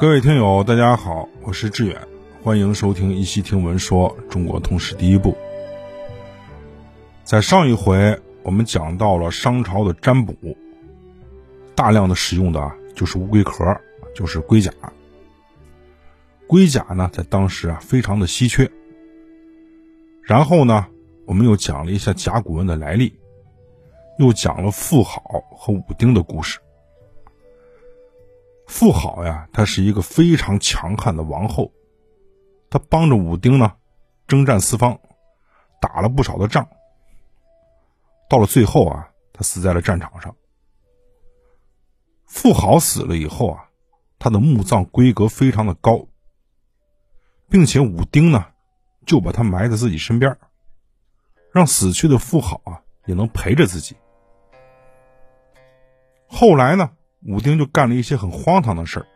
各位听友，大家好，我是志远，欢迎收听《一席听闻说中国通史第一部》。在上一回，我们讲到了商朝的占卜，大量的使用的就是乌龟壳，就是龟甲。龟甲呢，在当时啊，非常的稀缺。然后呢，我们又讲了一下甲骨文的来历，又讲了妇好和武丁的故事。妇好呀，她是一个非常强悍的王后，她帮着武丁呢，征战四方，打了不少的仗。到了最后啊，她死在了战场上。妇好死了以后啊，她的墓葬规格非常的高，并且武丁呢。就把他埋在自己身边，让死去的妇好啊也能陪着自己。后来呢，武丁就干了一些很荒唐的事儿。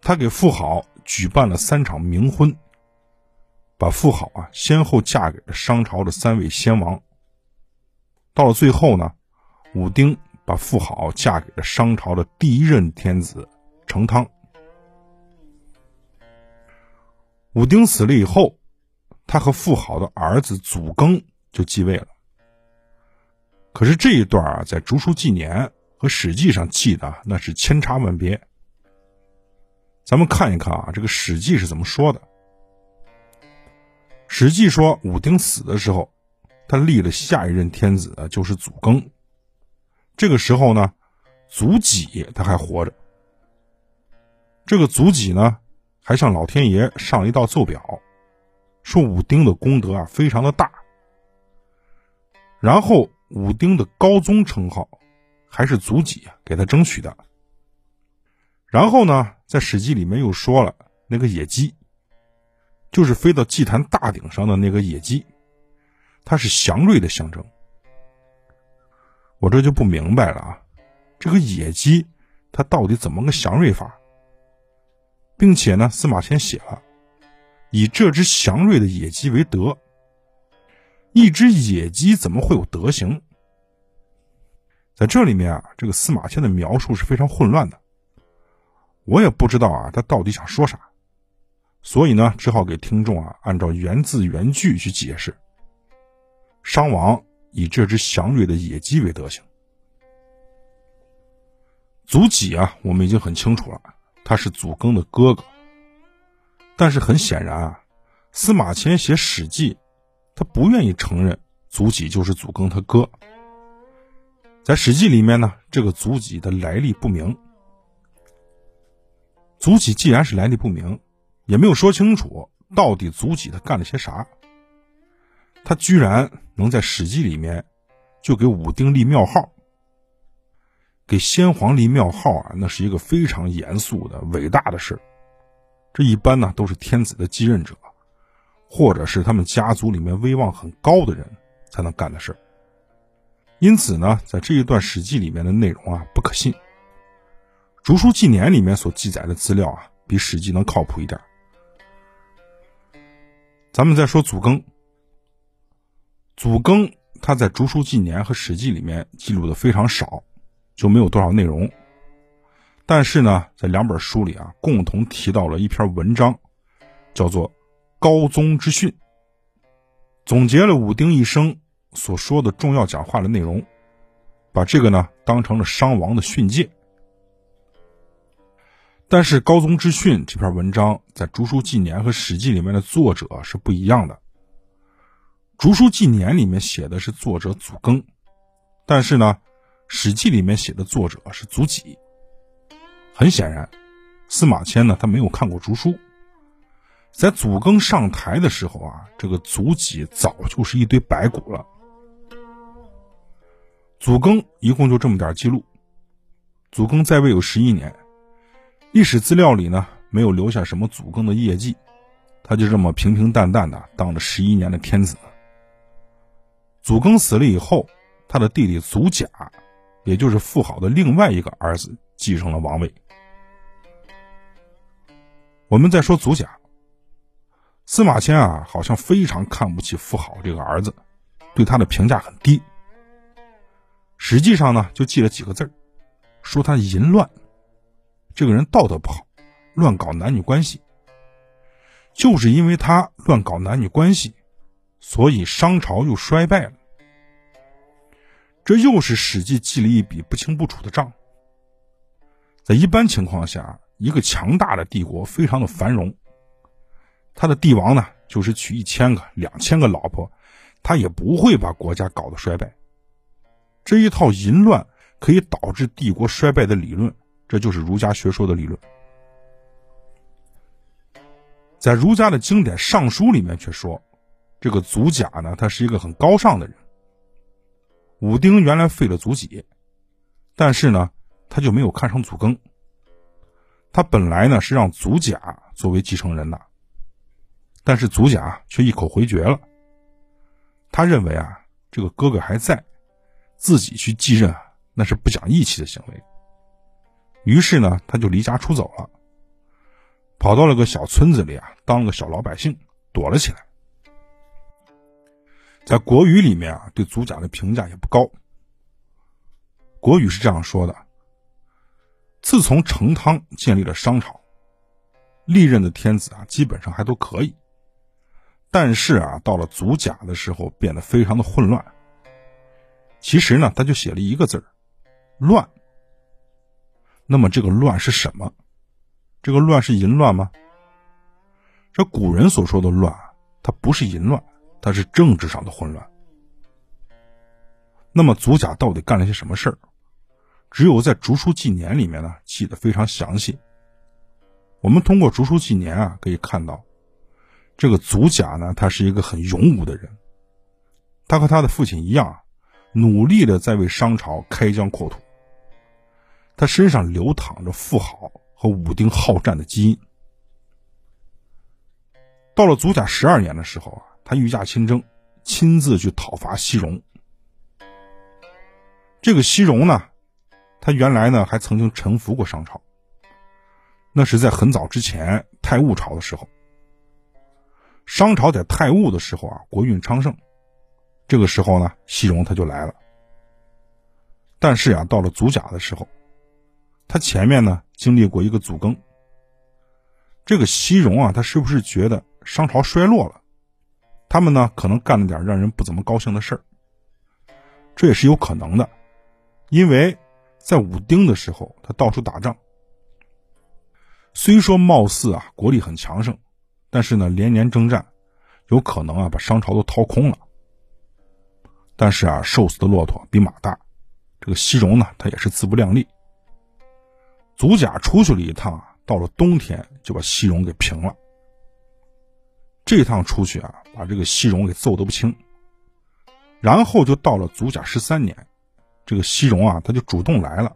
他给妇好举办了三场冥婚，把妇好啊先后嫁给了商朝的三位先王。到了最后呢，武丁把妇好嫁给了商朝的第一任天子成汤。武丁死了以后。他和妇好的儿子祖庚就继位了。可是这一段啊，在《竹书纪年》和《史记》上记的那是千差万别。咱们看一看啊，这个《史记》是怎么说的？《史记》说，武丁死的时候，他立了下一任天子，就是祖庚。这个时候呢，祖己他还活着。这个祖己呢，还向老天爷上了一道奏表。说武丁的功德啊非常的大，然后武丁的高宗称号还是祖己给他争取的。然后呢，在《史记》里面又说了那个野鸡，就是飞到祭坛大顶上的那个野鸡，它是祥瑞的象征。我这就不明白了啊，这个野鸡它到底怎么个祥瑞法？并且呢，司马迁写了。以这只祥瑞的野鸡为德，一只野鸡怎么会有德行？在这里面啊，这个司马迁的描述是非常混乱的，我也不知道啊，他到底想说啥，所以呢，只好给听众啊按照原字原句去解释。商王以这只祥瑞的野鸡为德行，祖己啊，我们已经很清楚了，他是祖庚的哥哥。但是很显然啊，司马迁写《史记》，他不愿意承认祖己就是祖庚他哥。在《史记》里面呢，这个祖己的来历不明。祖己既然是来历不明，也没有说清楚到底祖己他干了些啥，他居然能在《史记》里面就给武丁立庙号，给先皇立庙号啊，那是一个非常严肃的伟大的事。这一般呢都是天子的继任者，或者是他们家族里面威望很高的人才能干的事因此呢，在这一段史记里面的内容啊不可信。竹书纪年里面所记载的资料啊，比史记能靠谱一点。咱们再说祖庚，祖庚他在竹书纪年和史记里面记录的非常少，就没有多少内容。但是呢，在两本书里啊，共同提到了一篇文章，叫做《高宗之训》，总结了武丁一生所说的重要讲话的内容，把这个呢当成了商王的训诫。但是《高宗之训》这篇文章在《竹书纪年》和《史记》里面的作者是不一样的，《竹书纪年》里面写的是作者祖庚，但是呢，《史记》里面写的作者是祖己。很显然，司马迁呢，他没有看过竹书。在祖庚上台的时候啊，这个祖己早就是一堆白骨了。祖庚一共就这么点记录。祖庚在位有十一年，历史资料里呢没有留下什么祖庚的业绩，他就这么平平淡淡的当了十一年的天子。祖庚死了以后，他的弟弟祖甲，也就是妇好的另外一个儿子，继承了王位。我们再说祖甲，司马迁啊，好像非常看不起妇好这个儿子，对他的评价很低。实际上呢，就记了几个字儿说他淫乱，这个人道德不好，乱搞男女关系。就是因为他乱搞男女关系，所以商朝又衰败了。这又是史记记了一笔不清不楚的账。在一般情况下，一个强大的帝国非常的繁荣，他的帝王呢，就是娶一千个、两千个老婆，他也不会把国家搞得衰败。这一套淫乱可以导致帝国衰败的理论，这就是儒家学说的理论。在儒家的经典《尚书》里面却说，这个祖甲呢，他是一个很高尚的人。武丁原来废了祖己，但是呢，他就没有看上祖庚。他本来呢是让祖甲作为继承人的，但是祖甲却一口回绝了。他认为啊，这个哥哥还在，自己去继任那是不讲义气的行为。于是呢，他就离家出走了，跑到了个小村子里啊，当个小老百姓，躲了起来。在国语里面啊，对祖甲的评价也不高。国语是这样说的：自从成汤建立了商朝，历任的天子啊，基本上还都可以。但是啊，到了祖甲的时候，变得非常的混乱。其实呢，他就写了一个字儿“乱”。那么这个“乱”是什么？这个“乱”是淫乱吗？这古人所说的“乱”，它不是淫乱。它是政治上的混乱。那么祖甲到底干了些什么事儿？只有在《竹书纪年》里面呢记得非常详细。我们通过《竹书纪年》啊可以看到，这个祖甲呢，他是一个很勇武的人。他和他的父亲一样，努力的在为商朝开疆扩土。他身上流淌着富豪和武丁好战的基因。到了祖甲十二年的时候啊。他御驾亲征，亲自去讨伐西戎。这个西戎呢，他原来呢还曾经臣服过商朝。那是在很早之前太戊朝的时候。商朝在太戊的时候啊，国运昌盛。这个时候呢，西戎他就来了。但是呀，到了祖甲的时候，他前面呢经历过一个祖庚。这个西戎啊，他是不是觉得商朝衰落了？他们呢，可能干了点让人不怎么高兴的事儿，这也是有可能的，因为在武丁的时候，他到处打仗，虽说貌似啊国力很强盛，但是呢连年征战，有可能啊把商朝都掏空了。但是啊，瘦死的骆驼比马大，这个西戎呢，他也是自不量力。祖甲出去了一趟啊，到了冬天就把西戎给平了。这趟出去啊，把这个西戎给揍得不轻。然后就到了祖甲十三年，这个西戎啊，他就主动来了，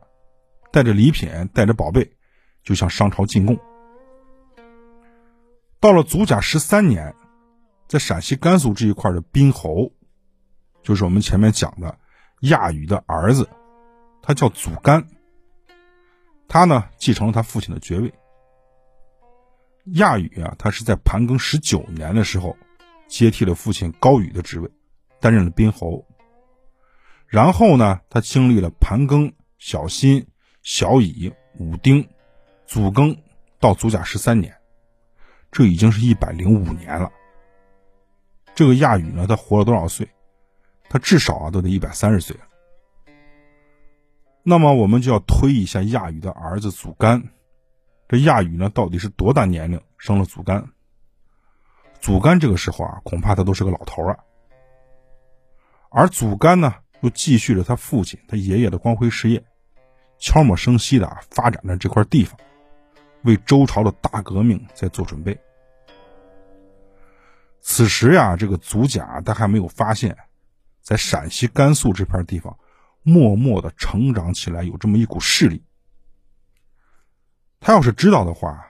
带着礼品，带着宝贝，就向商朝进贡。到了祖甲十三年，在陕西、甘肃这一块的宾侯，就是我们前面讲的亚羽的儿子，他叫祖干。他呢，继承了他父亲的爵位。亚羽啊，他是在盘庚十九年的时候，接替了父亲高羽的职位，担任了宾侯。然后呢，他经历了盘庚、小辛、小乙、武丁、祖庚，到祖甲十三年，这已经是一百零五年了。这个亚羽呢，他活了多少岁？他至少啊，都得一百三十岁了。那么，我们就要推一下亚羽的儿子祖干。这亚羽呢，到底是多大年龄生了祖干？祖干这个时候啊，恐怕他都是个老头啊。而祖干呢，又继续着他父亲、他爷爷的光辉事业，悄无声息的啊发展着这块地方，为周朝的大革命在做准备。此时呀，这个祖甲他还没有发现，在陕西、甘肃这片地方，默默的成长起来，有这么一股势力。他要是知道的话，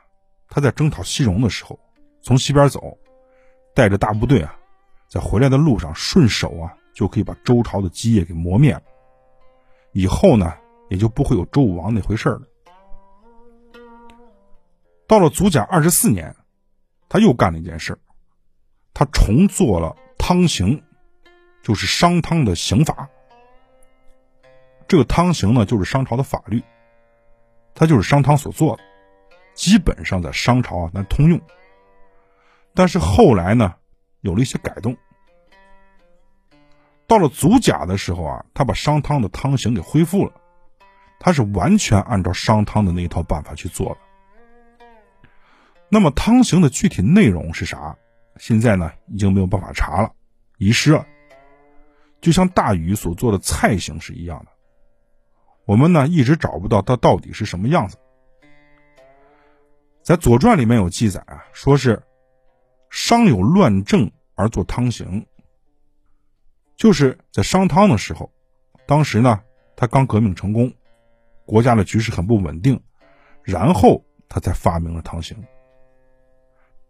他在征讨西戎的时候，从西边走，带着大部队啊，在回来的路上顺手啊，就可以把周朝的基业给磨灭了。以后呢，也就不会有周武王那回事了。到了祖甲二十四年，他又干了一件事他重做了汤刑，就是商汤的刑法。这个汤刑呢，就是商朝的法律。它就是商汤所做的，基本上在商朝啊那通用。但是后来呢，有了一些改动。到了祖甲的时候啊，他把商汤的汤刑给恢复了，他是完全按照商汤的那一套办法去做的。那么汤刑的具体内容是啥？现在呢，已经没有办法查了，遗失了。就像大禹所做的菜刑是一样的，我们呢一直找不到它到底是什么样子。在《左传》里面有记载啊，说是商有乱政而作汤刑，就是在商汤的时候，当时呢他刚革命成功，国家的局势很不稳定，然后他才发明了汤刑。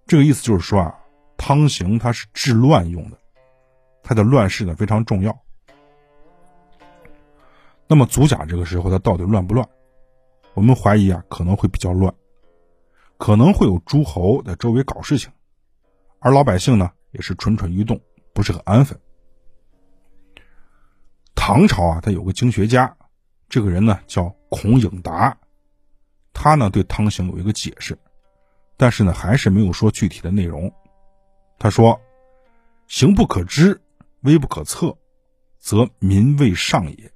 这个意思就是说啊，汤刑它是治乱用的。他的乱世呢非常重要。那么祖甲这个时候他到底乱不乱？我们怀疑啊可能会比较乱，可能会有诸侯在周围搞事情，而老百姓呢也是蠢蠢欲动，不是很安分。唐朝啊，他有个经学家，这个人呢叫孔颖达，他呢对汤刑有一个解释，但是呢还是没有说具体的内容。他说：“刑不可知。”微不可测，则民未上也。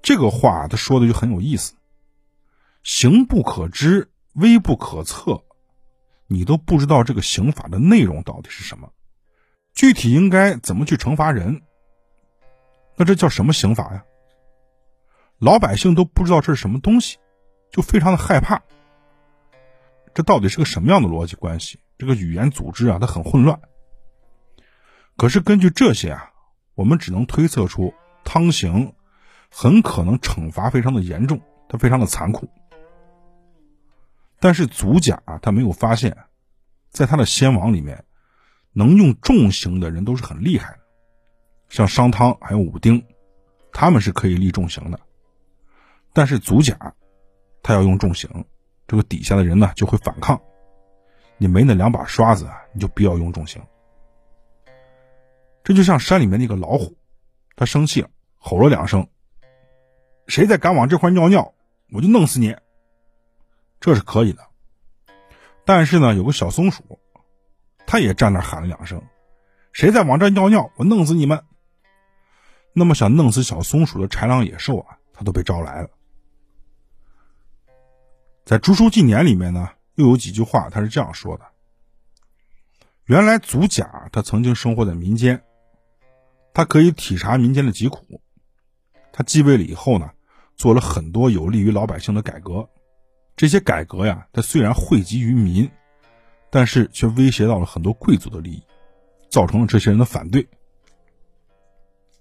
这个话他说的就很有意思。刑不可知，微不可测，你都不知道这个刑法的内容到底是什么，具体应该怎么去惩罚人？那这叫什么刑法呀？老百姓都不知道这是什么东西，就非常的害怕。这到底是个什么样的逻辑关系？这个语言组织啊，它很混乱。可是根据这些啊，我们只能推测出汤刑很可能惩罚非常的严重，它非常的残酷。但是祖甲啊他没有发现，在他的先王里面，能用重刑的人都是很厉害的，像商汤还有武丁，他们是可以立重刑的。但是祖甲他要用重刑，这个底下的人呢就会反抗，你没那两把刷子啊，你就不要用重刑。这就像山里面那个老虎，他生气了，吼了两声：“谁再敢往这块尿尿，我就弄死你。”这是可以的。但是呢，有个小松鼠，他也站那喊了两声：“谁再往这尿尿，我弄死你们。”那么想弄死小松鼠的豺狼野兽啊，他都被招来了。在《竹书纪年》里面呢，又有几句话，他是这样说的：“原来祖甲他曾经生活在民间。”他可以体察民间的疾苦，他继位了以后呢，做了很多有利于老百姓的改革。这些改革呀，他虽然惠及于民，但是却威胁到了很多贵族的利益，造成了这些人的反对。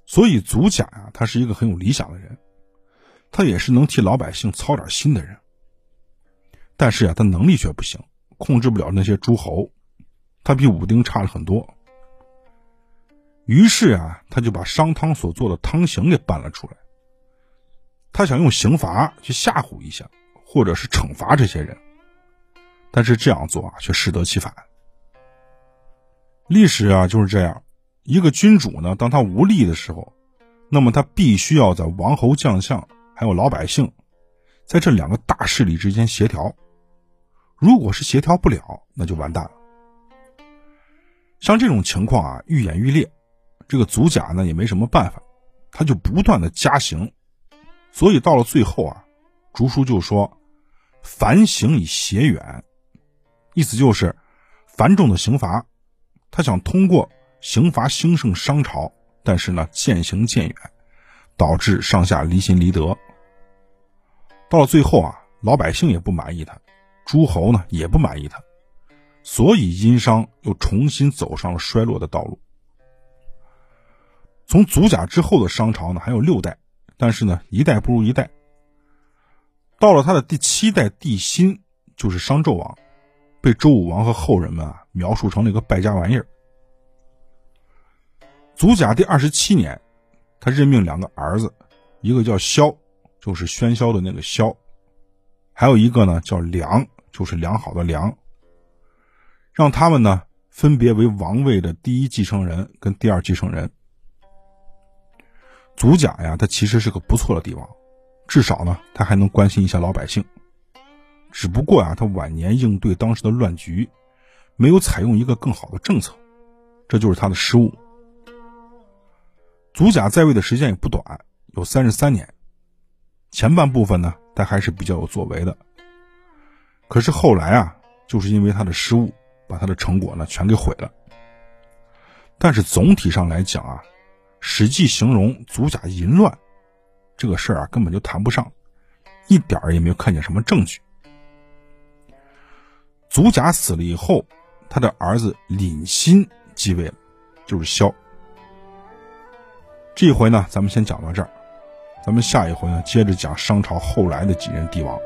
所以祖甲呀，他是一个很有理想的人，他也是能替老百姓操点心的人。但是呀，他能力却不行，控制不了那些诸侯，他比武丁差了很多。于是啊，他就把商汤所做的汤刑给搬了出来。他想用刑罚去吓唬一下，或者是惩罚这些人，但是这样做啊，却适得其反。历史啊就是这样，一个君主呢，当他无力的时候，那么他必须要在王侯将相还有老百姓，在这两个大势力之间协调。如果是协调不了，那就完蛋了。像这种情况啊，愈演愈烈。这个祖甲呢也没什么办法，他就不断的加刑，所以到了最后啊，竹书就说：“繁刑以邪远”，意思就是繁重的刑罚，他想通过刑罚兴盛商朝，但是呢渐行渐远，导致上下离心离德。到了最后啊，老百姓也不满意他，诸侯呢也不满意他，所以殷商又重新走上了衰落的道路。从祖甲之后的商朝呢，还有六代，但是呢，一代不如一代。到了他的第七代帝辛，就是商纣王，被周武王和后人们啊描述成了一个败家玩意儿。祖甲第二十七年，他任命两个儿子，一个叫萧，就是喧嚣的那个萧，还有一个呢叫良，就是良好的良，让他们呢分别为王位的第一继承人跟第二继承人。祖甲呀，他其实是个不错的帝王，至少呢，他还能关心一下老百姓。只不过啊，他晚年应对当时的乱局，没有采用一个更好的政策，这就是他的失误。祖甲在位的时间也不短，有三十三年。前半部分呢，他还是比较有作为的。可是后来啊，就是因为他的失误，把他的成果呢全给毁了。但是总体上来讲啊，《史记》形容祖甲淫乱，这个事儿啊根本就谈不上，一点儿也没有看见什么证据。祖甲死了以后，他的儿子廪辛继位了，就是萧。这回呢，咱们先讲到这儿，咱们下一回呢，接着讲商朝后来的几任帝王。